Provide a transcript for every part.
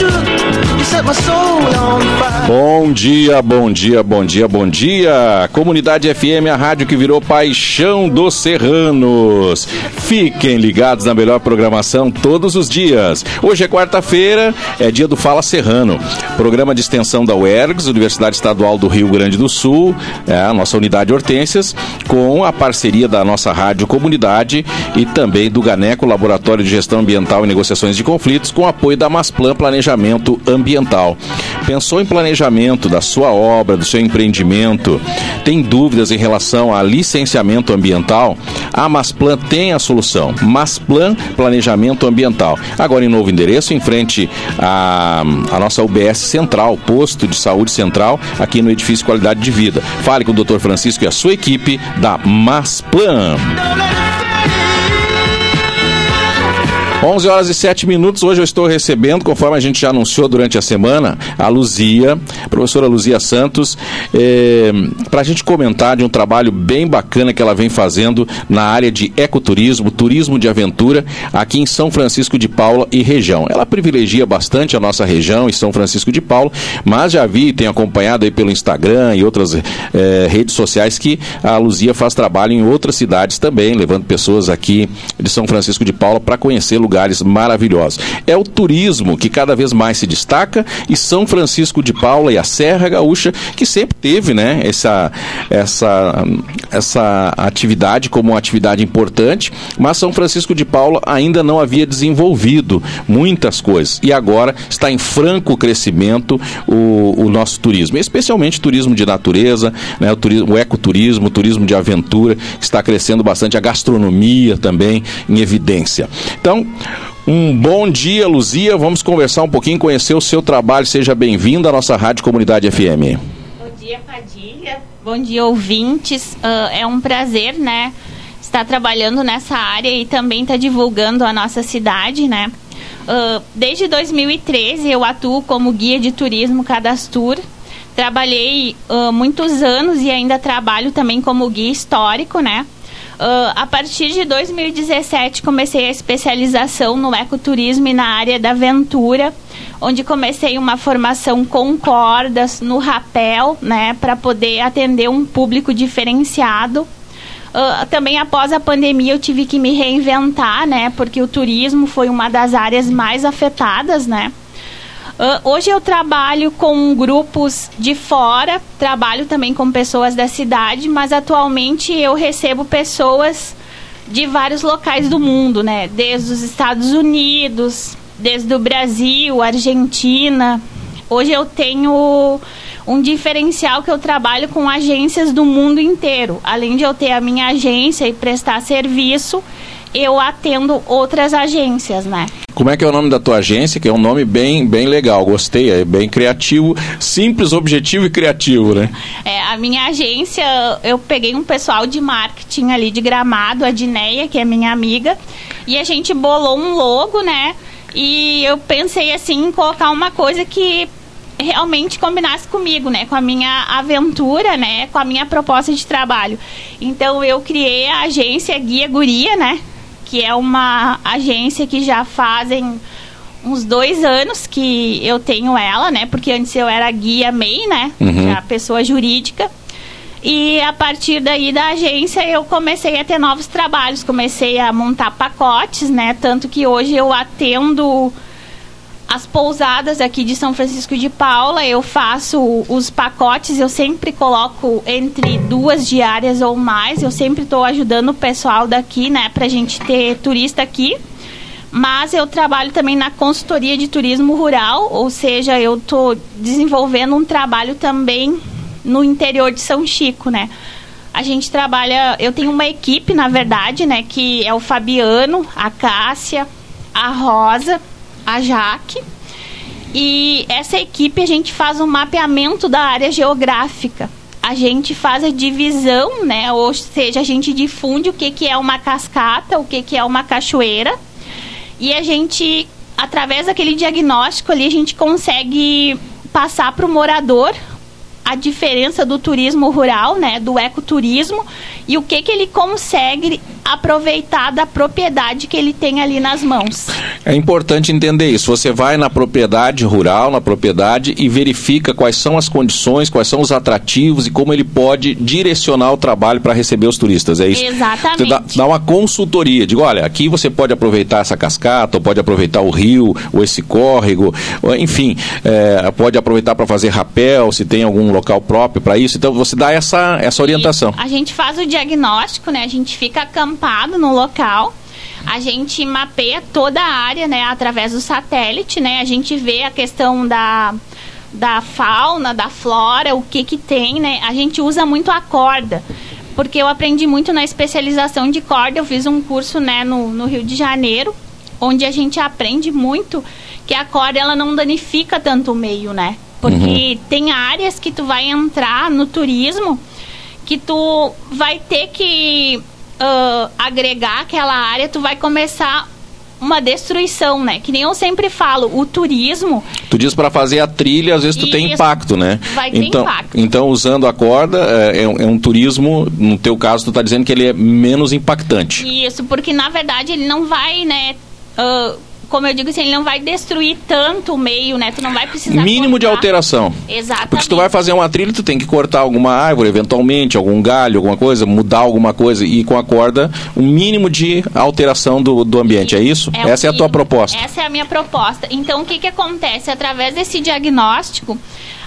You set my soul on Bom dia, bom dia, bom dia, bom dia. Comunidade FM, a rádio que virou paixão dos serranos. Fiquem ligados na melhor programação todos os dias. Hoje é quarta-feira, é dia do Fala Serrano. Programa de extensão da UERGS, Universidade Estadual do Rio Grande do Sul, é a nossa unidade Hortências, com a parceria da nossa rádio comunidade e também do Ganeco, Laboratório de Gestão Ambiental e Negociações de Conflitos, com apoio da Masplan Planejamento Ambiental. Pensou em planejamento da sua obra, do seu empreendimento? Tem dúvidas em relação a licenciamento ambiental? A Masplan tem a solução. Masplan Planejamento Ambiental. Agora em novo endereço, em frente à, à nossa UBS Central, posto de saúde central, aqui no edifício Qualidade de Vida. Fale com o Dr. Francisco e a sua equipe da Masplan. 11 horas e 7 minutos. Hoje eu estou recebendo, conforme a gente já anunciou durante a semana, a Luzia, a professora Luzia Santos, é, para a gente comentar de um trabalho bem bacana que ela vem fazendo na área de ecoturismo, turismo de aventura, aqui em São Francisco de Paula e região. Ela privilegia bastante a nossa região e São Francisco de Paula, mas já vi e tenho acompanhado aí pelo Instagram e outras é, redes sociais que a Luzia faz trabalho em outras cidades também, levando pessoas aqui de São Francisco de Paula para conhecer lugares lugares maravilhosos. É o turismo que cada vez mais se destaca e São Francisco de Paula e a Serra Gaúcha, que sempre teve né, essa, essa, essa atividade como uma atividade importante, mas São Francisco de Paula ainda não havia desenvolvido muitas coisas. E agora está em franco crescimento o, o nosso turismo, especialmente turismo de natureza, né, o, turismo, o ecoturismo, o turismo de aventura, que está crescendo bastante, a gastronomia também em evidência. Então, um bom dia, Luzia. Vamos conversar um pouquinho, conhecer o seu trabalho. Seja bem-vinda à nossa Rádio Comunidade FM. Bom dia, Padilha. Bom dia, ouvintes. Uh, é um prazer, né, estar trabalhando nessa área e também estar tá divulgando a nossa cidade, né. Uh, desde 2013 eu atuo como guia de turismo Cadastur. Trabalhei uh, muitos anos e ainda trabalho também como guia histórico, né. Uh, a partir de 2017 comecei a especialização no ecoturismo e na área da aventura, onde comecei uma formação com cordas no rapel, né, para poder atender um público diferenciado. Uh, também após a pandemia eu tive que me reinventar, né, porque o turismo foi uma das áreas mais afetadas, né. Uh, hoje eu trabalho com grupos de fora, trabalho também com pessoas da cidade, mas atualmente eu recebo pessoas de vários locais do mundo, né? Desde os Estados Unidos, desde o Brasil, Argentina. Hoje eu tenho um diferencial que eu trabalho com agências do mundo inteiro. Além de eu ter a minha agência e prestar serviço, eu atendo outras agências, né? Como é que é o nome da tua agência? Que é um nome bem, bem legal, gostei, é bem criativo, simples, objetivo e criativo, né? É, a minha agência, eu peguei um pessoal de marketing ali de Gramado, a Dineia, que é minha amiga, e a gente bolou um logo, né? E eu pensei assim em colocar uma coisa que realmente combinasse comigo, né, com a minha aventura, né, com a minha proposta de trabalho. Então eu criei a agência Guia Guria, né, que é uma agência que já fazem uns dois anos que eu tenho ela, né? Porque antes eu era guia MEI, né? Uhum. A pessoa jurídica. E a partir daí da agência eu comecei a ter novos trabalhos, comecei a montar pacotes, né? Tanto que hoje eu atendo as pousadas aqui de São Francisco de Paula, eu faço os pacotes, eu sempre coloco entre duas diárias ou mais, eu sempre estou ajudando o pessoal daqui, né, pra gente ter turista aqui. Mas eu trabalho também na consultoria de turismo rural, ou seja, eu estou desenvolvendo um trabalho também no interior de São Chico, né? A gente trabalha, eu tenho uma equipe, na verdade, né, que é o Fabiano, a Cássia, a Rosa, a Jaque. E essa equipe a gente faz um mapeamento da área geográfica. A gente faz a divisão, né? Ou seja, a gente difunde o que, que é uma cascata, o que, que é uma cachoeira. E a gente, através daquele diagnóstico ali, a gente consegue passar para o morador a diferença do turismo rural, né, do ecoturismo e o que que ele consegue aproveitar da propriedade que ele tem ali nas mãos. É importante entender isso. Você vai na propriedade rural, na propriedade e verifica quais são as condições, quais são os atrativos e como ele pode direcionar o trabalho para receber os turistas. É isso? Exatamente. Você dá, dá, uma consultoria. Digo, olha, aqui você pode aproveitar essa cascata, ou pode aproveitar o rio, ou esse córrego, ou, enfim, é, pode aproveitar para fazer rapel, se tem algum local próprio para isso. Então você dá essa, essa orientação. E a gente faz o diagnóstico, né? A gente fica acampado no local a gente mapeia toda a área, né, através do satélite, né? A gente vê a questão da da fauna, da flora, o que que tem, né? A gente usa muito a corda, porque eu aprendi muito na especialização de corda. Eu fiz um curso, né, no, no Rio de Janeiro, onde a gente aprende muito que a corda ela não danifica tanto o meio, né? Porque uhum. tem áreas que tu vai entrar no turismo que tu vai ter que uh, agregar aquela área, tu vai começar uma destruição, né? Que nem eu sempre falo, o turismo. Tu diz para fazer a trilha, às vezes tu tem impacto, né? Vai ter então, impacto. Então, usando a corda, é, é, um, é um turismo, no teu caso, tu está dizendo que ele é menos impactante. Isso, porque na verdade ele não vai, né? Uh, como eu digo assim, ele não vai destruir tanto o meio, né? Tu não vai precisar. Mínimo cortar. de alteração. Exatamente. Porque se tu vai fazer uma trilha, tu tem que cortar alguma árvore, eventualmente, algum galho, alguma coisa, mudar alguma coisa. E com a corda, um mínimo de alteração do, do ambiente, é isso? É Essa é a tua proposta. Essa é a minha proposta. Então, o que, que acontece? Através desse diagnóstico,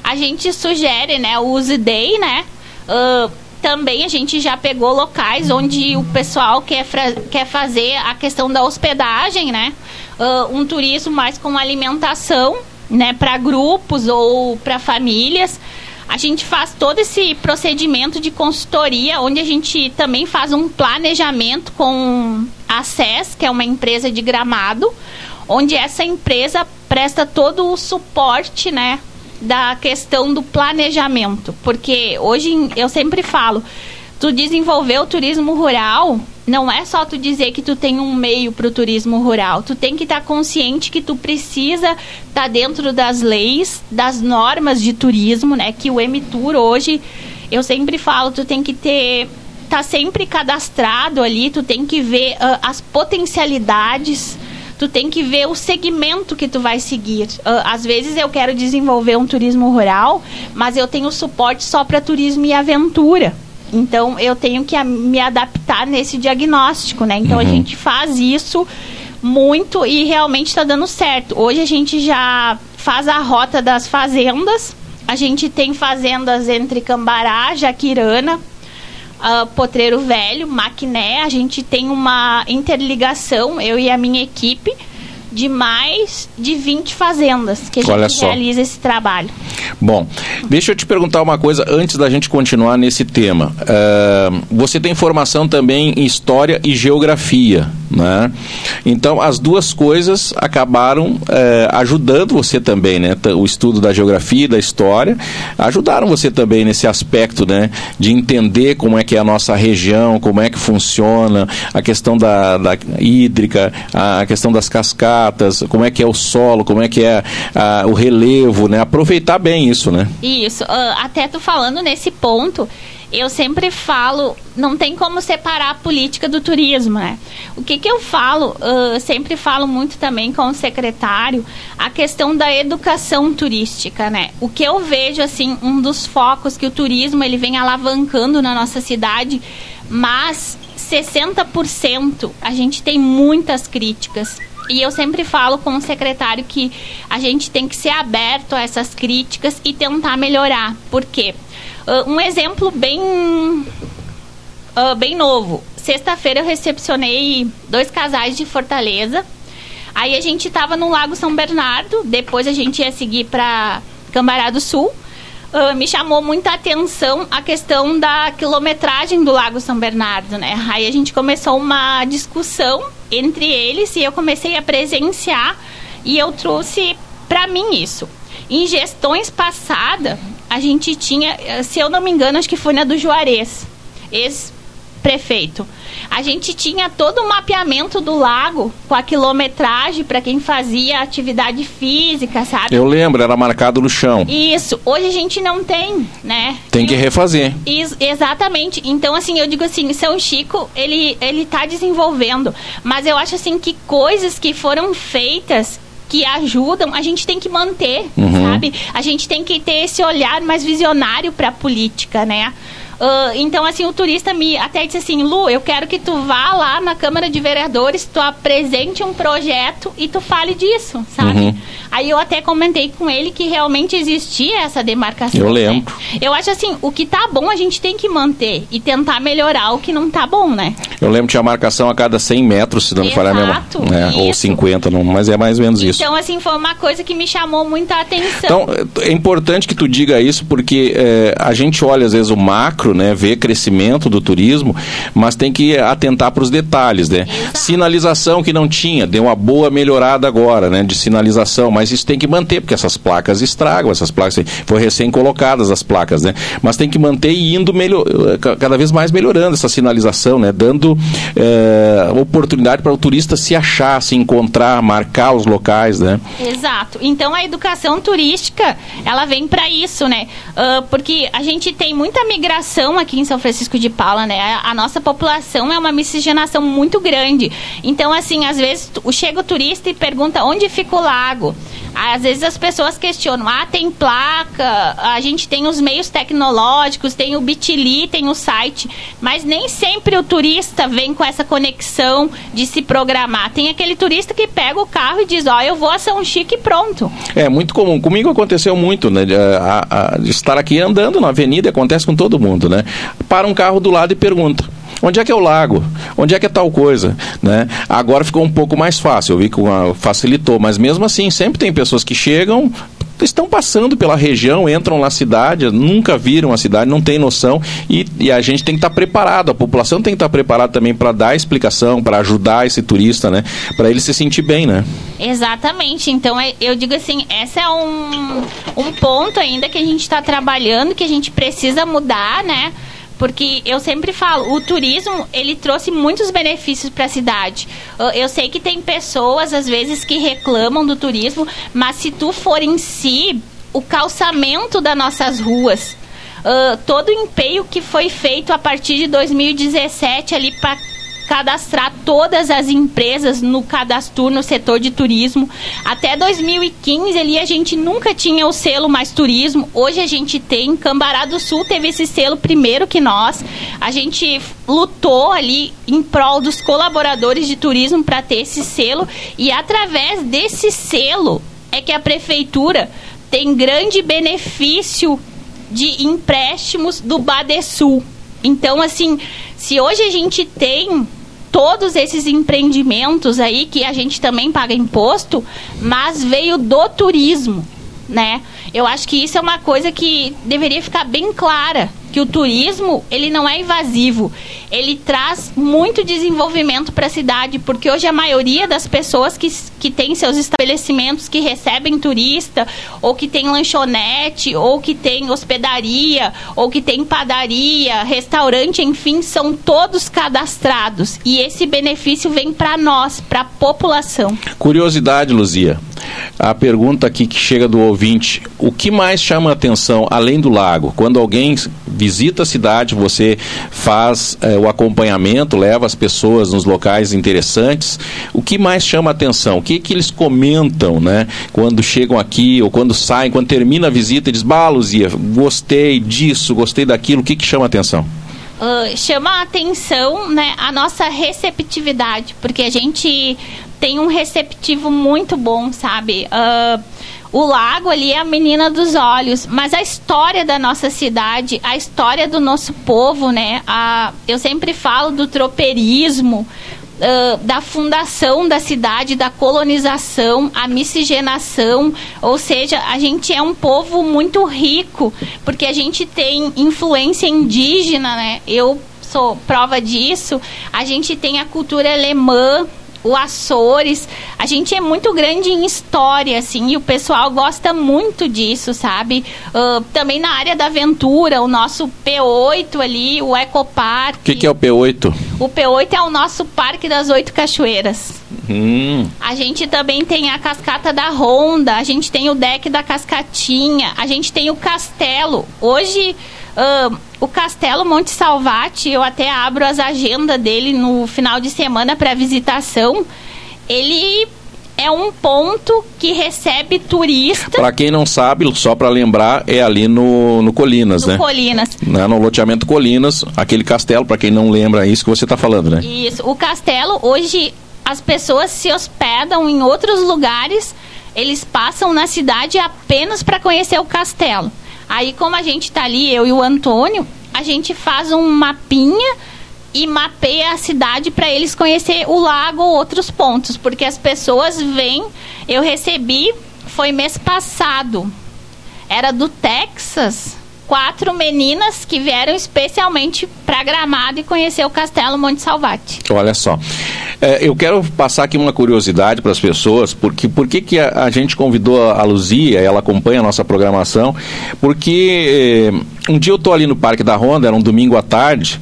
a gente sugere, né, o use day, né? Uh, também a gente já pegou locais onde o pessoal quer, quer fazer a questão da hospedagem, né? Uh, um turismo mais com alimentação, né? Para grupos ou para famílias. A gente faz todo esse procedimento de consultoria, onde a gente também faz um planejamento com a SES, que é uma empresa de gramado, onde essa empresa presta todo o suporte, né? da questão do planejamento, porque hoje eu sempre falo, tu desenvolver o turismo rural não é só tu dizer que tu tem um meio para o turismo rural. Tu tem que estar tá consciente que tu precisa estar tá dentro das leis, das normas de turismo, né? Que o Emitur hoje, eu sempre falo, tu tem que ter tá sempre cadastrado ali, tu tem que ver uh, as potencialidades tu tem que ver o segmento que tu vai seguir. Uh, às vezes eu quero desenvolver um turismo rural, mas eu tenho suporte só para turismo e aventura. Então eu tenho que me adaptar nesse diagnóstico, né? Então uhum. a gente faz isso muito e realmente está dando certo. Hoje a gente já faz a rota das fazendas. A gente tem fazendas entre Cambará, Jaquirana, uh, Potreiro Velho, Maquiné, a gente tem uma interligação, eu e a minha equipe, de mais de 20 fazendas que a Olha gente só. realiza esse trabalho. Bom, deixa eu te perguntar uma coisa antes da gente continuar nesse tema. Uh, você tem formação também em História e Geografia, né? Então, as duas coisas acabaram uh, ajudando você também, né? O estudo da Geografia e da História ajudaram você também nesse aspecto, né? De entender como é que é a nossa região, como é que funciona, a questão da, da hídrica, a questão das cascatas, como é que é o solo, como é que é uh, o relevo, né? Aproveitar bem isso, né? Isso. Uh, até tu falando nesse ponto, eu sempre falo, não tem como separar a política do turismo, né? O que que eu falo, uh, sempre falo muito também com o secretário, a questão da educação turística, né? O que eu vejo, assim, um dos focos que o turismo, ele vem alavancando na nossa cidade, mas 60% a gente tem muitas críticas e eu sempre falo com o secretário que a gente tem que ser aberto a essas críticas e tentar melhorar. Por quê? Uh, um exemplo bem, uh, bem novo. Sexta-feira eu recepcionei dois casais de Fortaleza. Aí a gente estava no Lago São Bernardo. Depois a gente ia seguir para Cambará do Sul. Uh, me chamou muita atenção a questão da quilometragem do Lago São Bernardo, né? Aí a gente começou uma discussão entre eles e eu comecei a presenciar e eu trouxe para mim isso. Em gestões passadas, a gente tinha, se eu não me engano, acho que foi na do Juarez. Ex prefeito? A gente tinha todo o mapeamento do lago com a quilometragem para quem fazia atividade física, sabe? Eu lembro, era marcado no chão. Isso. Hoje a gente não tem, né? Tem que refazer. Exatamente. Então, assim, eu digo assim, São Chico, ele, ele tá desenvolvendo. Mas eu acho, assim, que coisas que foram feitas que ajudam, a gente tem que manter, uhum. sabe? A gente tem que ter esse olhar mais visionário para a política, né? Uh, então, assim, o turista me até disse assim, Lu, eu quero que tu vá lá na Câmara de Vereadores, tu apresente um projeto e tu fale disso, sabe? Uhum. Aí eu até comentei com ele que realmente existia essa demarcação. Eu lembro. Né? Eu acho assim, o que tá bom a gente tem que manter e tentar melhorar o que não tá bom, né? Eu lembro que tinha marcação a cada 100 metros, se não me falhar a memória. Né? Ou 50, não, mas é mais ou menos isso. Então, assim, foi uma coisa que me chamou muita atenção. Então, é importante que tu diga isso porque é, a gente olha às vezes o macro macro, né, ver crescimento do turismo, mas tem que atentar para os detalhes, né? Sinalização que não tinha, deu uma boa melhorada agora, né, de sinalização, mas isso tem que manter, porque essas placas estragam, essas placas foi recém colocadas as placas, né? Mas tem que manter e indo melhor, cada vez mais melhorando essa sinalização, né, dando é, oportunidade para o turista se achar, se encontrar, marcar os locais, né? Exato. Então a educação turística, ela vem para isso, né? Uh, porque a gente tem muita migração população aqui em São Francisco de Paula, né? A, a nossa população é uma miscigenação muito grande. Então, assim, às vezes chega o turista e pergunta onde fica o lago. Às vezes as pessoas questionam, ah, tem placa, a gente tem os meios tecnológicos, tem o Bitly, tem o site, mas nem sempre o turista vem com essa conexão de se programar. Tem aquele turista que pega o carro e diz, ó, oh, eu vou a São Chico e pronto. É muito comum. Comigo aconteceu muito, né? De, a, a, de estar aqui andando na avenida, acontece com todo mundo, né? Para um carro do lado e pergunta. Onde é que é o lago? Onde é que é tal coisa? Né? Agora ficou um pouco mais fácil, eu vi que facilitou, mas mesmo assim, sempre tem pessoas que chegam, estão passando pela região, entram na cidade, nunca viram a cidade, não tem noção e, e a gente tem que estar preparado, a população tem que estar preparada também para dar explicação, para ajudar esse turista, né? Para ele se sentir bem, né? Exatamente. Então é, eu digo assim, esse é um, um ponto ainda que a gente está trabalhando, que a gente precisa mudar, né? Porque eu sempre falo, o turismo, ele trouxe muitos benefícios para a cidade. Eu sei que tem pessoas, às vezes, que reclamam do turismo, mas se tu for em si, o calçamento das nossas ruas, uh, todo o empenho que foi feito a partir de 2017 ali para cadastrar todas as empresas no cadastro no setor de turismo. Até 2015 ali a gente nunca tinha o selo mais turismo. Hoje a gente tem. Cambará do Sul teve esse selo primeiro que nós. A gente lutou ali em prol dos colaboradores de turismo para ter esse selo e através desse selo é que a prefeitura tem grande benefício de empréstimos do Badesul. Então, assim, se hoje a gente tem todos esses empreendimentos aí que a gente também paga imposto, mas veio do turismo, né? Eu acho que isso é uma coisa que deveria ficar bem clara que o turismo ele não é invasivo, ele traz muito desenvolvimento para a cidade, porque hoje a maioria das pessoas que, que tem seus estabelecimentos que recebem turista, ou que tem lanchonete, ou que tem hospedaria, ou que tem padaria, restaurante, enfim, são todos cadastrados e esse benefício vem para nós, para a população. Curiosidade, Luzia. A pergunta aqui que chega do ouvinte: o que mais chama a atenção além do lago? Quando alguém visita a cidade, você faz é, o acompanhamento, leva as pessoas nos locais interessantes. O que mais chama a atenção? O que, que eles comentam, né? Quando chegam aqui ou quando saem, quando termina a visita, eles, bah, Luzia, gostei disso, gostei daquilo. O que, que chama a atenção? Uh, chama a atenção né, a nossa receptividade, porque a gente tem um receptivo muito bom, sabe? Uh, o lago ali é a menina dos olhos, mas a história da nossa cidade, a história do nosso povo, né? A, eu sempre falo do tropeirismo, Uh, da fundação da cidade, da colonização, a miscigenação, ou seja, a gente é um povo muito rico, porque a gente tem influência indígena, né? Eu sou prova disso. A gente tem a cultura alemã, o Açores. A gente é muito grande em história, assim, e o pessoal gosta muito disso, sabe? Uh, também na área da aventura, o nosso P8 ali, o Ecopark. O que, que é o P8? O P8 é o nosso Parque das Oito Cachoeiras. Hum. A gente também tem a cascata da Ronda, a gente tem o deck da Cascatinha, a gente tem o castelo. Hoje, uh, o Castelo Monte Salvati, eu até abro as agendas dele no final de semana para visitação. Ele é um ponto que recebe turista. Para quem não sabe, só para lembrar, é ali no, no Colinas, no né? Colinas. Né? No loteamento Colinas, aquele castelo, para quem não lembra, é isso que você está falando, né? Isso. O castelo, hoje, as pessoas se hospedam em outros lugares, eles passam na cidade apenas para conhecer o castelo. Aí, como a gente está ali, eu e o Antônio, a gente faz um mapinha e mapeia a cidade para eles conhecer o lago ou outros pontos, porque as pessoas vêm. Eu recebi, foi mês passado, era do Texas, quatro meninas que vieram especialmente para Gramado e conhecer o Castelo Monte Salvati. Olha só. É, eu quero passar aqui uma curiosidade para as pessoas, porque por que, que a, a, gente convidou a Luzia, ela acompanha a nossa programação, porque eh, um dia eu estou ali no Parque da Ronda, era um domingo à tarde,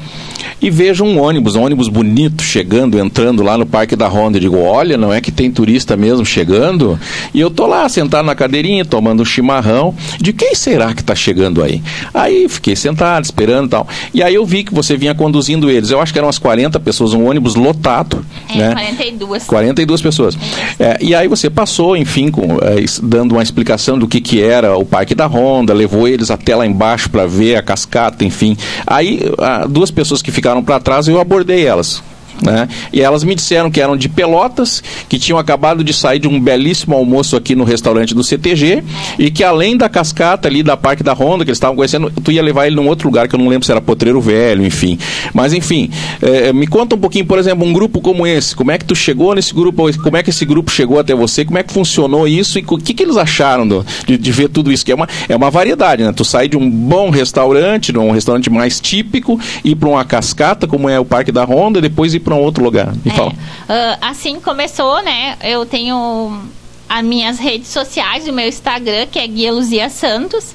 e vejo um ônibus, um ônibus bonito chegando, entrando lá no Parque da Honda. Eu digo, olha, não é que tem turista mesmo chegando? E eu tô lá sentado na cadeirinha, tomando um chimarrão. De quem será que está chegando aí? Aí fiquei sentado, esperando e tal. E aí eu vi que você vinha conduzindo eles. Eu acho que eram umas 40 pessoas, um ônibus lotado. É, né? 42. 42 pessoas. É, e aí você passou, enfim, com, é, dando uma explicação do que, que era o Parque da Honda, levou eles até lá embaixo para ver a cascata, enfim. Aí duas pessoas que ficaram para trás, eu abordei elas. Né? E elas me disseram que eram de Pelotas, que tinham acabado de sair de um belíssimo almoço aqui no restaurante do CTG e que além da cascata ali da Parque da Ronda, que eles estavam conhecendo, tu ia levar ele num outro lugar que eu não lembro se era Potreiro Velho, enfim. Mas enfim, é, me conta um pouquinho, por exemplo, um grupo como esse, como é que tu chegou nesse grupo, como é que esse grupo chegou até você, como é que funcionou isso e o que, que eles acharam do, de, de, ver tudo isso, que é uma, é uma variedade, né? Tu sai de um bom restaurante, de um restaurante mais típico, ir para uma cascata, como é o Parque da Ronda, depois ir para um outro lugar. Me é. fala. Uh, assim começou, né? Eu tenho as minhas redes sociais, o meu Instagram, que é Guia Luzia Santos.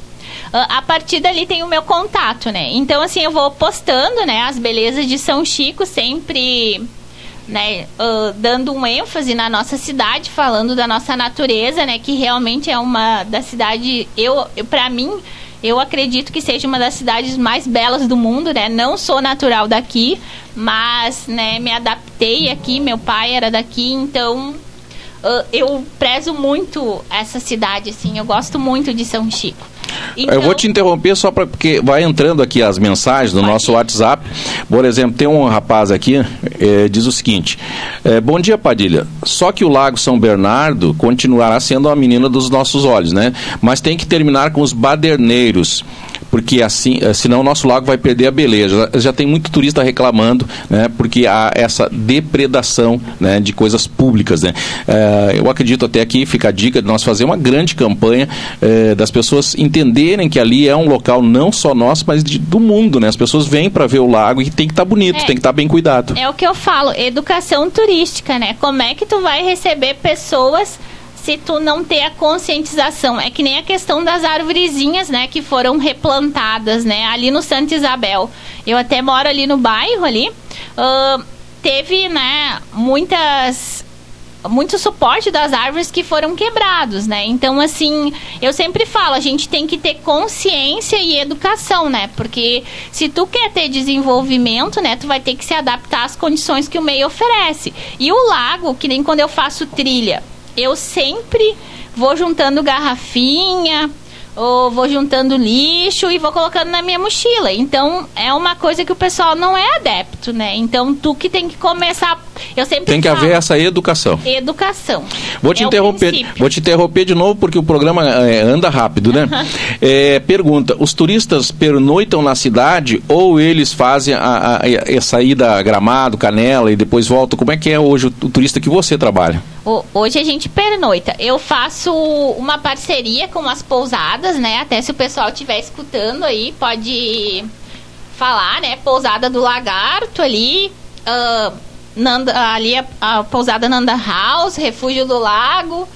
Uh, a partir dali tem o meu contato, né? Então, assim, eu vou postando, né? As belezas de São Chico, sempre né, uh, dando um ênfase na nossa cidade, falando da nossa natureza, né? Que realmente é uma da cidade, eu, eu para mim, eu acredito que seja uma das cidades mais belas do mundo, né? Não sou natural daqui, mas, né, me adaptei aqui, meu pai era daqui, então uh, eu prezo muito essa cidade, assim, eu gosto muito de São Chico. Então... Eu vou te interromper só para porque vai entrando aqui as mensagens do nosso WhatsApp. Por exemplo, tem um rapaz aqui, é, diz o seguinte: é, Bom dia, Padilha. Só que o Lago São Bernardo continuará sendo a menina dos nossos olhos, né? Mas tem que terminar com os baderneiros porque assim, eh, senão o nosso lago vai perder a beleza. Já, já tem muito turista reclamando, né, porque há essa depredação né, de coisas públicas. Né. É, eu acredito até aqui, fica a dica de nós fazer uma grande campanha é, das pessoas entenderem que ali é um local não só nosso, mas de, do mundo. Né. As pessoas vêm para ver o lago e tem que estar tá bonito, é, tem que estar tá bem cuidado. É o que eu falo, educação turística, né? Como é que tu vai receber pessoas se tu não ter a conscientização. É que nem a questão das árvorezinhas, né, que foram replantadas, né, ali no Santa Isabel. Eu até moro ali no bairro ali. Uh, teve, né, muitas muito suporte das árvores que foram quebrados, né? Então, assim, eu sempre falo, a gente tem que ter consciência e educação, né? Porque se tu quer ter desenvolvimento, né, tu vai ter que se adaptar às condições que o meio oferece. E o lago, que nem quando eu faço trilha, eu sempre vou juntando garrafinha, ou vou juntando lixo e vou colocando na minha mochila. Então, é uma coisa que o pessoal não é adepto, né? Então, tu que tem que começar. Eu sempre Tem que falo, haver essa educação. Educação. Vou te é interromper. Vou te interromper de novo porque o programa é, anda rápido, né? é, pergunta: os turistas pernoitam na cidade ou eles fazem a, a, a, a saída Gramado, Canela e depois voltam? Como é que é hoje o, o turista que você trabalha? Hoje a gente pernoita. Eu faço uma parceria com as pousadas, né? Até se o pessoal estiver escutando aí, pode falar, né? Pousada do Lagarto ali. Uh, Nanda, ali a, a pousada Nanda House, Refúgio do Lago,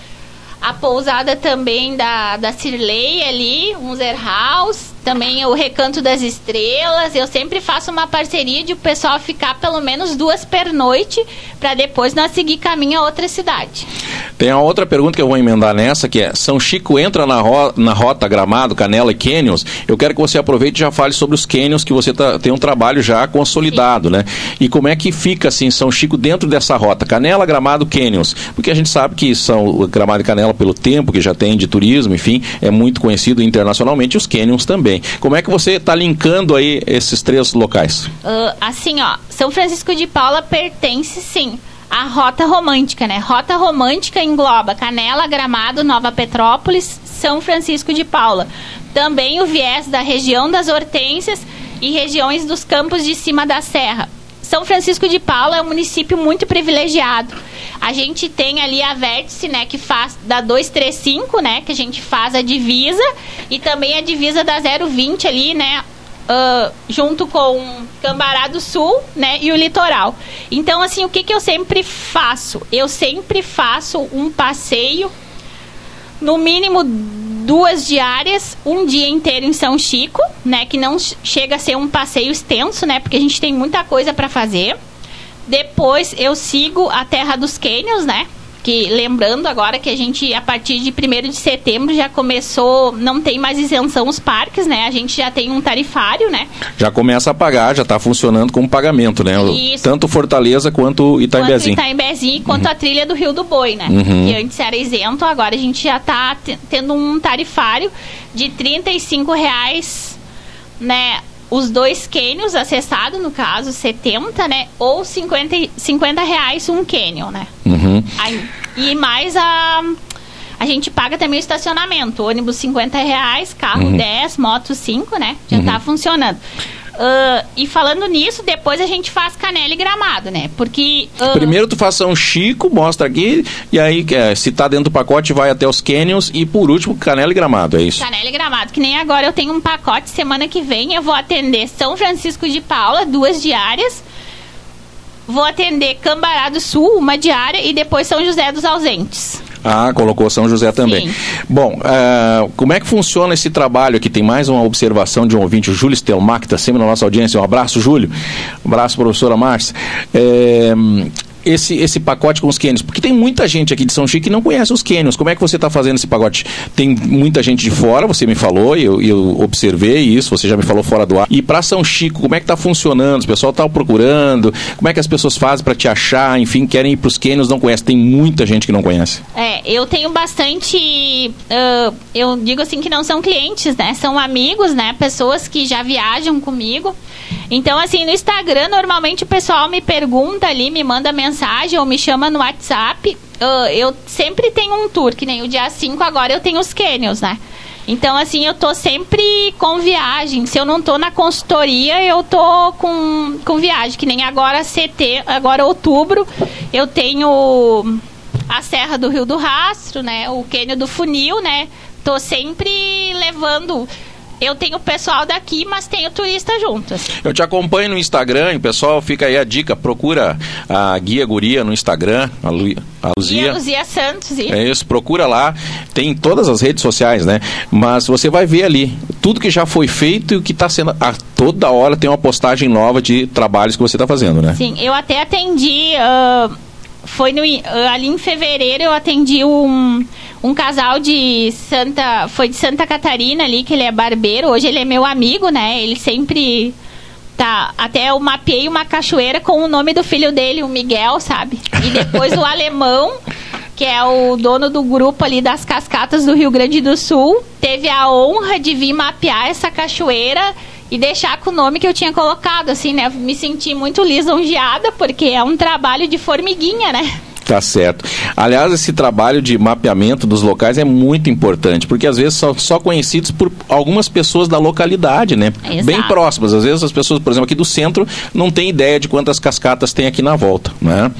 a pousada também da, da Cirlei ali, Unzer House, também o Recanto das Estrelas. Eu sempre faço uma parceria de o pessoal ficar pelo menos duas pernoite para depois nós seguir caminho a outra cidade. Tem a outra pergunta que eu vou emendar nessa, que é: São Chico entra na, ro na rota Gramado, Canela e Canyons. Eu quero que você aproveite e já fale sobre os Canyons, que você tá, tem um trabalho já consolidado, Sim. né? E como é que fica assim São Chico dentro dessa rota? Canela, Gramado, Canyons. Porque a gente sabe que são Gramado e Canela pelo tempo que já tem de turismo, enfim, é muito conhecido internacionalmente, os Canyons também. Como é que você está linkando aí esses três locais? Uh, assim, ó, São Francisco de Paula pertence sim à rota romântica, né? Rota romântica engloba Canela, Gramado, Nova Petrópolis, São Francisco de Paula. Também o viés da região das Hortênsias e regiões dos campos de cima da serra. São Francisco de Paula é um município muito privilegiado. A gente tem ali a Vértice, né, que faz da 235, né, que a gente faz a divisa e também a divisa da 020 ali, né, Uh, junto com Cambará do Sul, né, e o litoral. Então, assim, o que, que eu sempre faço? Eu sempre faço um passeio, no mínimo duas diárias, um dia inteiro em São Chico, né? Que não chega a ser um passeio extenso, né? Porque a gente tem muita coisa para fazer. Depois eu sigo a Terra dos Cânions, né? Que lembrando agora que a gente a partir de 1 de setembro já começou, não tem mais isenção os parques, né? A gente já tem um tarifário, né? Já começa a pagar, já está funcionando como pagamento, né? Isso. Tanto Fortaleza quanto Itambezinho. Quanto Itambezinho quanto uhum. a trilha do Rio do Boi, né? Uhum. Que antes era isento, agora a gente já está tendo um tarifário de 35 reais, né? Os dois cânions acessados, no caso, 70, né? Ou 50, 50 reais um cânion, né? Uhum. Aí, e mais a... A gente paga também o estacionamento. Ônibus 50 reais, carro uhum. 10, moto 5, né? Já uhum. tá funcionando. Uh, e falando nisso, depois a gente faz canela e gramado, né? Porque. Uh, Primeiro tu faz um Chico, mostra aqui, e aí é, se tá dentro do pacote, vai até os canyons, e por último, canela e gramado, é isso? Canela e gramado, que nem agora eu tenho um pacote, semana que vem eu vou atender São Francisco de Paula, duas diárias. Vou atender Cambará do Sul, uma diária, e depois São José dos Ausentes. Ah, colocou São José também. Sim. Bom, uh, como é que funciona esse trabalho aqui? Tem mais uma observação de um ouvinte, o Júlio Stelmach, que está sempre na nossa audiência. Um abraço, Júlio. Um abraço, professora Márcia. É, esse, esse pacote com os cânions? Porque tem muita gente aqui de São Chico que não conhece os cânions. Como é que você está fazendo esse pacote? Tem muita gente de fora, você me falou, eu, eu observei isso, você já me falou fora do ar. E para São Chico, como é que está funcionando? O pessoal está procurando? Como é que as pessoas fazem para te achar? Enfim, querem ir para os cânions, não conhecem. Tem muita gente que não conhece. É, eu tenho bastante. Uh, eu digo assim que não são clientes, né? São amigos, né? Pessoas que já viajam comigo. Então, assim, no Instagram, normalmente o pessoal me pergunta ali, me manda mensagem ou me chama no WhatsApp. Uh, eu sempre tenho um tour, que nem o dia 5 agora eu tenho os Canyons, né? Então, assim, eu tô sempre com viagem. Se eu não tô na consultoria, eu tô com, com viagem. Que nem agora CT, agora outubro, eu tenho a Serra do Rio do Rastro, né? O Cânion do Funil, né? Tô sempre levando eu tenho pessoal daqui, mas tenho turista junto. Assim. Eu te acompanho no Instagram, pessoal, fica aí a dica, procura a Guia Guria no Instagram, a, Lu, a Luzia. Guia Luzia Santos. Isso. É isso, procura lá, tem todas as redes sociais, né? Mas você vai ver ali tudo que já foi feito e o que está sendo... A toda hora tem uma postagem nova de trabalhos que você está fazendo, né? Sim, eu até atendi... Uh, foi no, ali em fevereiro eu atendi um um casal de Santa. Foi de Santa Catarina ali, que ele é barbeiro. Hoje ele é meu amigo, né? Ele sempre. Tá, até eu mapeei uma cachoeira com o nome do filho dele, o Miguel, sabe? E depois o alemão, que é o dono do grupo ali das cascatas do Rio Grande do Sul, teve a honra de vir mapear essa cachoeira e deixar com o nome que eu tinha colocado, assim, né? Me senti muito lisonjeada, porque é um trabalho de formiguinha, né? Tá certo. Aliás, esse trabalho de mapeamento dos locais é muito importante, porque às vezes são só conhecidos por algumas pessoas da localidade, né? Exato. Bem próximas. Às vezes as pessoas, por exemplo, aqui do centro, não têm ideia de quantas cascatas tem aqui na volta, né?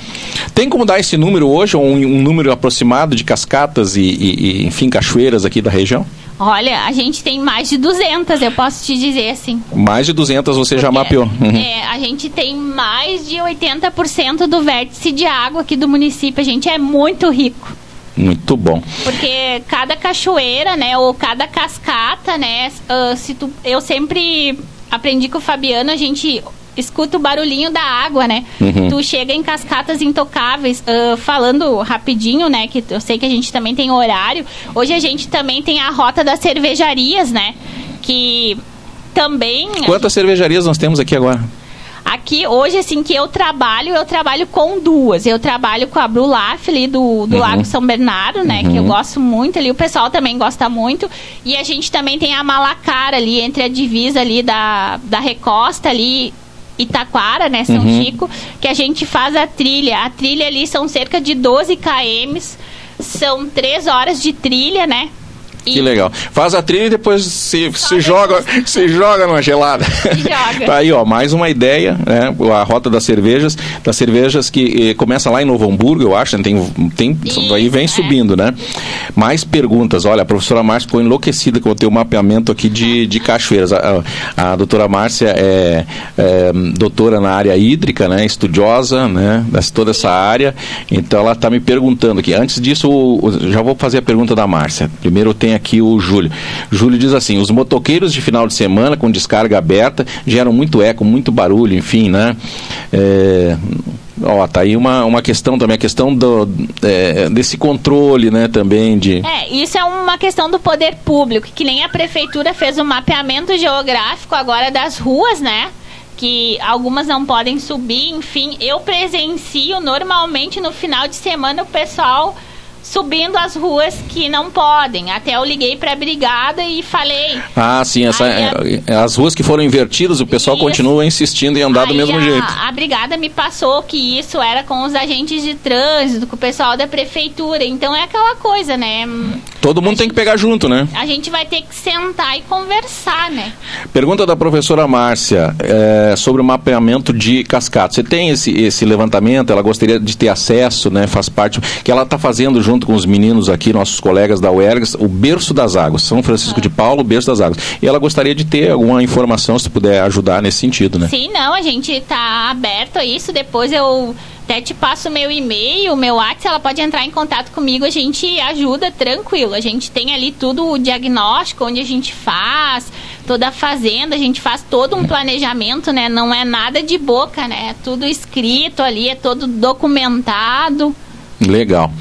Tem como dar esse número hoje, ou um, um número aproximado de cascatas e, e, e, enfim, cachoeiras aqui da região? Olha, a gente tem mais de 200, eu posso te dizer assim. Mais de 200 você já mapeou. Uhum. É, a gente tem mais de 80% do vértice de água aqui do município. A gente é muito rico. Muito bom. Porque cada cachoeira, né, ou cada cascata, né, uh, se tu, eu sempre aprendi com o Fabiano, a gente escuta o barulhinho da água, né? Uhum. Tu chega em cascatas intocáveis, uh, falando rapidinho, né? Que eu sei que a gente também tem horário. Hoje a gente também tem a rota das cervejarias, né? Que também. Quantas cervejarias nós temos aqui agora? Aqui, hoje, assim, que eu trabalho, eu trabalho com duas. Eu trabalho com a Brulaf ali do, do Uhum. Lago São Bernardo, né? Que eu gosto muito ali. O pessoal também gosta muito. E a gente também tem a Malacara ali, entre a divisa ali da, da Recosta ali. Itaquara, né, São Uhum. Chico, que a gente faz a trilha. A trilha ali são cerca de 12 km, são três horas de trilha, né? E- Que legal. Faz a trilha e depois se, se joga, se joga numa gelada. joga. tá aí, ó, mais uma ideia, né? A rota das cervejas, das cervejas que eh, começa lá em Novo Hamburgo, eu acho, né? tem, tem Isso, aí vem é. subindo, né? Mais perguntas. Olha, a professora Márcia ficou enlouquecida com o teu mapeamento aqui de, de cachoeiras. A, a, a doutora Márcia é, é doutora na área hídrica, né? Estudiosa, né? Dessa, toda essa área. Então ela está me perguntando aqui. Antes disso, já vou fazer a pergunta da Márcia. Primeiro tem aqui o Júlio. Júlio diz assim: os motoqueiros de final de semana com descarga aberta geram muito eco, muito barulho, enfim, né? É, Ó, tá aí uma, uma questão também, a questão do, é, desse controle, né, também de... É, isso é uma questão do poder público, que nem a prefeitura fez um mapeamento geográfico agora das ruas, né? Que algumas não podem subir, enfim. Eu presencio normalmente no final de semana o pessoal subindo as ruas que não podem. Até eu liguei pra brigada e falei. Ah, sim, essa, Aí é, as ruas que foram invertidas, o pessoal Isso. continua insistindo em andar do mesmo a, jeito. A brigada me passou que isso era com os agentes de trânsito, com o pessoal da prefeitura. Então é aquela coisa, né? Todo mundo tem que pegar junto, né? A gente vai ter que sentar e conversar, né? Pergunta da professora Márcia é, sobre o mapeamento de cascata. Você tem esse, esse levantamento? Ela gostaria de ter acesso, né? Faz parte que ela está fazendo junto com os meninos aqui, nossos colegas da UERGS, o berço das águas, São Francisco de Paulo, o berço das águas. E ela gostaria de ter alguma informação, se puder ajudar nesse sentido, né? Sim, não, a gente tá aberto a isso. Depois eu até te passo o meu e-mail, o meu WhatsApp, ela pode entrar em contato comigo, a gente ajuda tranquilo. A gente tem ali tudo o diagnóstico, onde a gente faz, toda a fazenda, a gente faz todo um planejamento, né? Não é nada de boca, né? É tudo escrito ali, é todo documentado. Legal.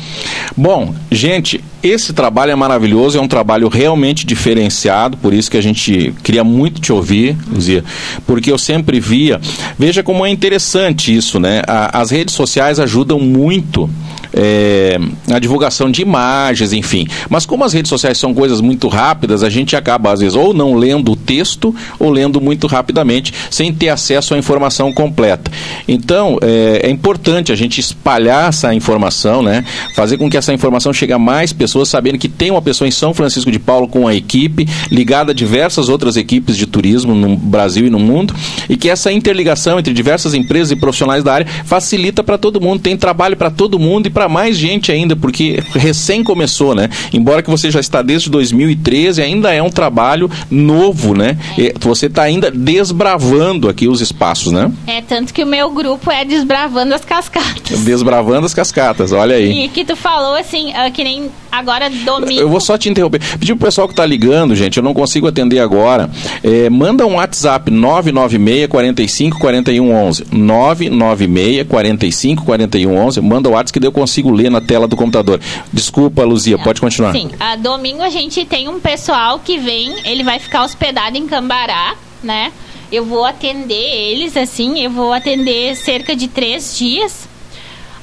Bom, gente, esse trabalho é maravilhoso, é um trabalho realmente diferenciado, por isso que a gente queria muito te ouvir, Luzia, porque eu sempre via. Veja como é interessante isso, né? A- as redes sociais ajudam muito. É, a divulgação de imagens, enfim. Mas como as redes sociais são coisas muito rápidas, a gente acaba, às vezes, ou não lendo o texto, ou lendo muito rapidamente, sem ter acesso à informação completa. Então, é, é importante a gente espalhar essa informação, né? Fazer com que essa informação chegue a mais pessoas, sabendo que tem uma pessoa em São Francisco de Paulo com a equipe, ligada a diversas outras equipes de turismo no Brasil e no mundo, e que essa interligação entre diversas empresas e profissionais da área facilita para todo mundo, tem trabalho para todo mundo e para mais gente ainda, porque recém começou, né? Embora que você já está desde 2013, ainda é um trabalho novo, né? E Você está ainda desbravando aqui os espaços, né? É tanto que o meu grupo é Desbravando as Cascatas. Desbravando as cascatas, olha aí. E que tu falou assim, ah, que nem agora domingo. Eu vou só te interromper. Pedir pro pessoal que está ligando, gente, eu não consigo atender agora. É, manda um WhatsApp 996 45 41 11. 996 45 41 11. Manda o WhatsApp que eu consigo ler na tela do computador. Desculpa, Luzia, pode continuar. Sim, a domingo a gente tem um pessoal que vem, ele vai ficar hospedado em Cambará, né? Eu vou atender eles, assim, eu vou atender cerca de três dias.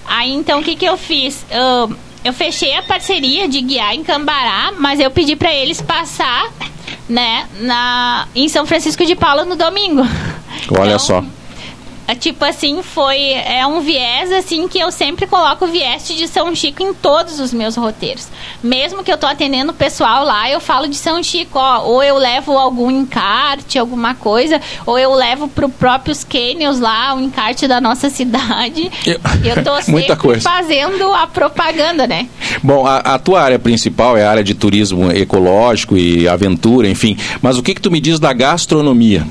Aí então o que, que eu fiz? Ahn, eu fechei a parceria de guiar em Cambará, mas eu pedi para eles passar, né, na, em São Francisco de Paula no domingo. Olha Então, só. É, tipo assim, foi. É um viés, assim, que eu sempre coloco o viés de São Chico em todos os meus roteiros. Mesmo que eu tô atendendo o pessoal lá, eu falo de São Chico, ó. Ou eu levo algum encarte, alguma coisa, ou eu levo pro próprios Canyons lá, o encarte da nossa cidade. Eu, eu tô sempre coisa. fazendo a propaganda, né? Bom, a, a, tua área principal é a área de turismo ecológico e aventura, enfim. Mas o que que tu me diz da gastronomia?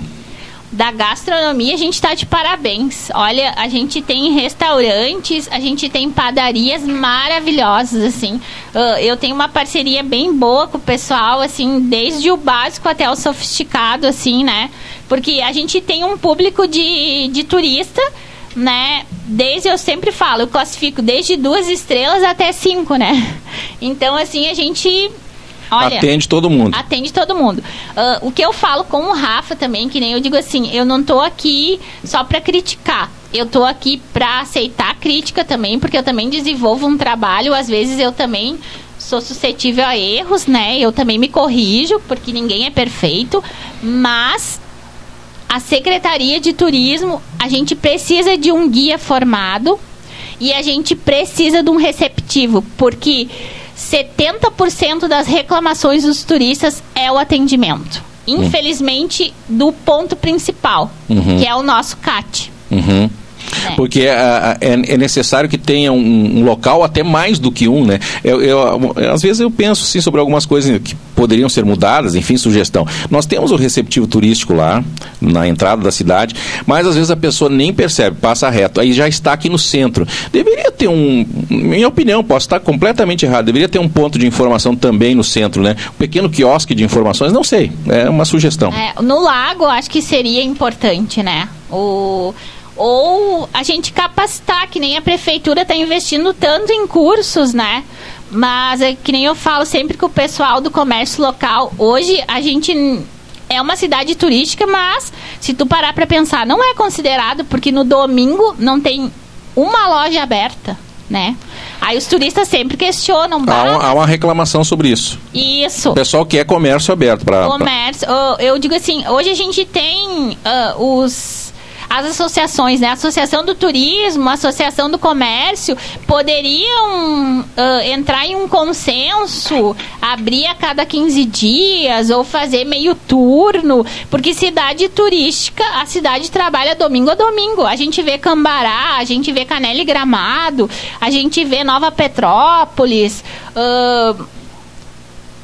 Da gastronomia, a gente está de parabéns. Olha, a gente tem restaurantes, a gente tem padarias maravilhosas, assim. Uh, eu tenho uma parceria bem boa com o pessoal, assim, desde o básico até o sofisticado, assim, né? Porque a gente tem um público de, de turista, né? Desde, eu sempre falo, eu classifico desde duas estrelas até cinco, né? Então, assim, a gente Olha, atende todo mundo. Atende todo mundo. Uh, o que eu falo com o Rafa também, que nem eu digo assim, eu não tô aqui só para criticar. Eu tô aqui para aceitar crítica também, porque eu também desenvolvo um trabalho, às vezes eu também sou suscetível a erros, né? Eu também me corrijo, porque ninguém é perfeito, mas a Secretaria de Turismo, a gente precisa de um guia formado e a gente precisa de um receptivo, porque 70% das reclamações dos turistas é o atendimento. Infelizmente, do ponto principal, uhum. que é o nosso CAT. Uhum. É. Porque é, é, é, necessário que tenha um, um, local até mais do que um, né? Eu, eu, às vezes eu penso sim sobre algumas coisas que poderiam ser mudadas, enfim, sugestão. Nós temos o receptivo turístico lá, na entrada da cidade, mas às vezes a pessoa nem percebe, passa reto, aí já está aqui no centro. Deveria ter um, minha opinião, posso estar completamente errado, deveria ter um ponto de informação também no centro, né? Um pequeno quiosque de informações, não sei, é uma sugestão. É, no lago, acho que seria importante, né? O ou a gente capacitar, que nem a prefeitura está investindo tanto em cursos, né? Mas é que nem eu falo sempre com o pessoal do comércio local, hoje a gente é uma cidade turística, mas se tu parar para pensar, não é considerado porque no domingo não tem uma loja aberta, né? Aí os turistas sempre questionam. Há uma, há uma reclamação sobre isso. Isso. O pessoal quer comércio aberto para. Comércio. Pra... Eu digo assim, hoje a gente tem uh, os as associações, né? A Associação do Turismo, a Associação do Comércio, poderiam uh, entrar em um consenso, abrir a cada 15 dias ou fazer meio turno, porque cidade turística, a cidade trabalha domingo a domingo. A gente vê Cambará, a gente vê Canela e Gramado, a gente vê Nova Petrópolis. Uh,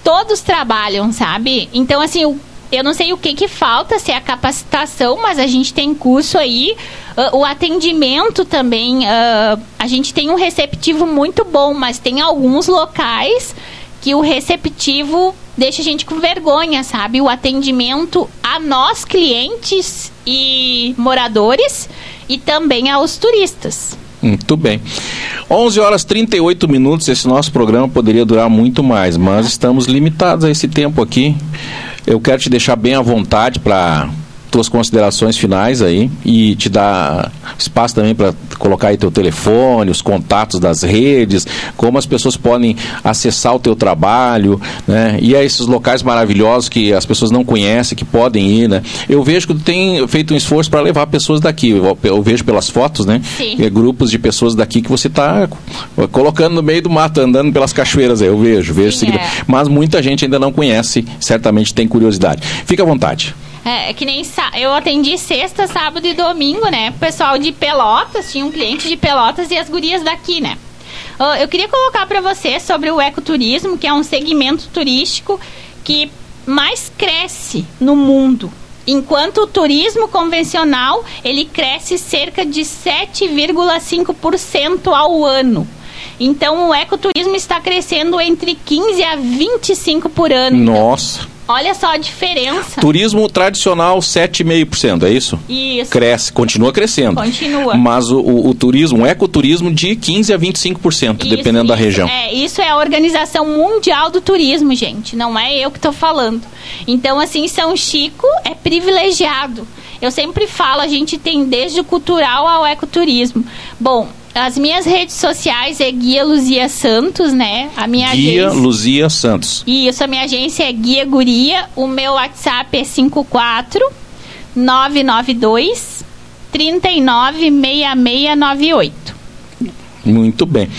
todos trabalham, sabe? Então, assim, o eu não sei o que que falta, se é a capacitação, mas a gente tem curso aí. Uh, o atendimento também, uh, a gente tem um receptivo muito bom, mas tem alguns locais que o receptivo deixa a gente com vergonha, sabe? O atendimento a nós, clientes e moradores, e também aos turistas. Muito bem. 11 horas 38 minutos. Esse nosso programa poderia durar muito mais, mas estamos limitados a esse tempo aqui. Eu quero te deixar bem à vontade para tuas considerações finais aí e te dar espaço também para colocar aí teu telefone, os contatos das redes, como as pessoas podem acessar o teu trabalho, né? E a esses locais maravilhosos que as pessoas não conhecem, que podem ir, né? Eu vejo que tu tem feito um esforço para levar pessoas daqui. Eu, eu, vejo pelas fotos, né? Sim. É, grupos de pessoas daqui que você está colocando no meio do mato, andando pelas cachoeiras aí. Eu vejo, vejo. Sim, é. Mas muita gente ainda não conhece, certamente tem curiosidade. Fica à vontade. É, é, que nem eu atendi sexta, sábado e domingo, né? Pessoal de Pelotas, tinha um cliente de Pelotas e as gurias daqui, né? Eu queria colocar para você sobre o ecoturismo, que é um segmento turístico que mais cresce no mundo. Enquanto o turismo convencional, ele cresce cerca de 7,5% ao ano. Então, o ecoturismo está crescendo entre 15 a 25 por ano. Nossa. Olha só a diferença. Turismo tradicional, 7,5%, é isso? Isso. Cresce, continua crescendo. Continua. Mas o, o, o turismo, o ecoturismo, de 15% a 25%, isso, dependendo isso, da região. É, isso é a Organização Mundial do Turismo, gente. Não é eu que estou falando. Então, assim, São Chico é privilegiado. Eu sempre falo, a gente tem desde o cultural ao ecoturismo. Bom, as minhas redes sociais é Guia Luzia Santos, né? A minha Guia agência... Luzia Santos. Isso, a minha agência é Guia Guria. O meu WhatsApp é 54 992 396698. Muito bem.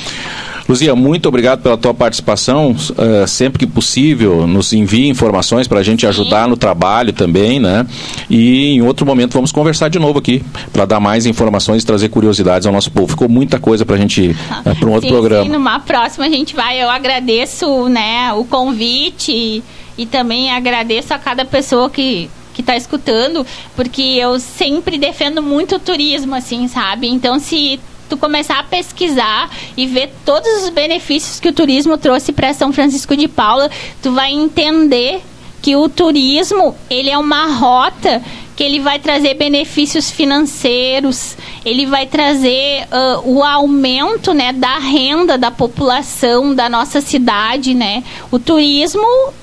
Luzia, muito obrigado pela tua participação. Uh, sempre que possível, nos envie informações para a gente ajudar Sim. no trabalho também, né? E em outro momento vamos conversar de novo aqui para dar mais informações e trazer curiosidades ao nosso povo. Ficou muita coisa para a gente uh, eh, para um outro sim, programa. Sim, numa próxima a gente vai. Eu agradeço, né, o convite e, e também agradeço a cada pessoa que que está escutando, porque eu sempre defendo muito o turismo, assim, sabe? Então, se tu começar a pesquisar e ver todos os benefícios que o turismo trouxe para São Francisco de Paula, tu vai entender que o turismo ele é uma rota que ele vai trazer benefícios financeiros, ele vai trazer uh, o aumento né, da renda da população da nossa cidade, né? O turismo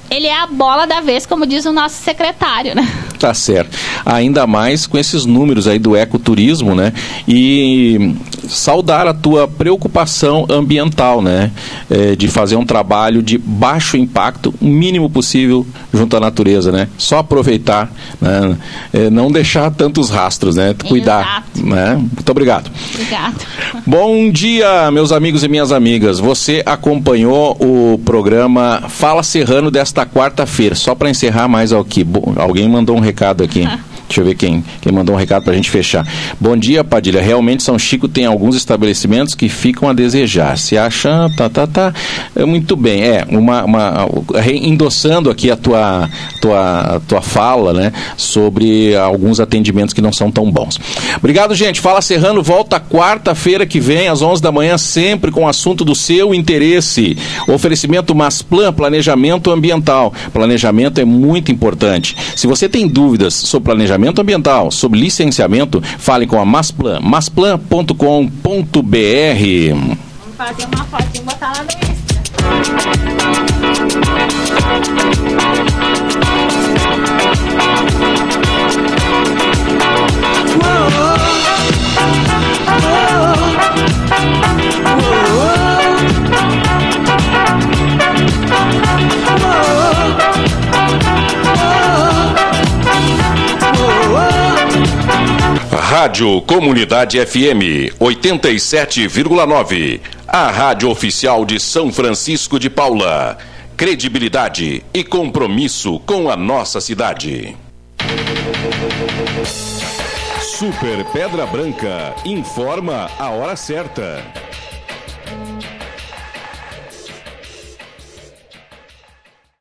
ele é a bola da vez, como diz o nosso secretário, né? Tá certo. Ainda mais com esses números aí do ecoturismo, né? E saudar a tua preocupação ambiental, né? É, de fazer um trabalho de baixo impacto, o mínimo possível junto à natureza, né? Só aproveitar, né? É, não deixar tantos rastros, né? Cuidar, Exato. né? Muito obrigado. Obrigado. Bom dia, meus amigos e minhas amigas. Você acompanhou o programa Fala Serrano desta quarta-feira. Só para encerrar mais aqui, alguém mandou um recado aqui. Deixa eu ver quem, quem mandou um recado para a gente fechar. Bom dia, Padilha. Realmente São Chico tem alguns estabelecimentos que ficam a desejar. Se acha, tá, tá, tá. É, muito bem. É, uma, uma, endossando aqui a tua, tua, tua fala, né, sobre alguns atendimentos que não são tão bons. Obrigado, gente. Fala Serrano volta quarta-feira que vem, às 11 da manhã, sempre com o assunto do seu interesse. Oferecimento Masplan, planejamento ambiental. Planejamento é muito importante. Se você tem dúvidas sobre planejamento, planejamento ambiental, sobre licenciamento, fale com a Masplan, masplan.com.br. Vamos fazer uma fotinha e botar lá no Insta. Rádio Comunidade FM 87,9. A rádio oficial de São Francisco de Paula. Credibilidade e compromisso com a nossa cidade. Super Pedra Branca informa a hora certa.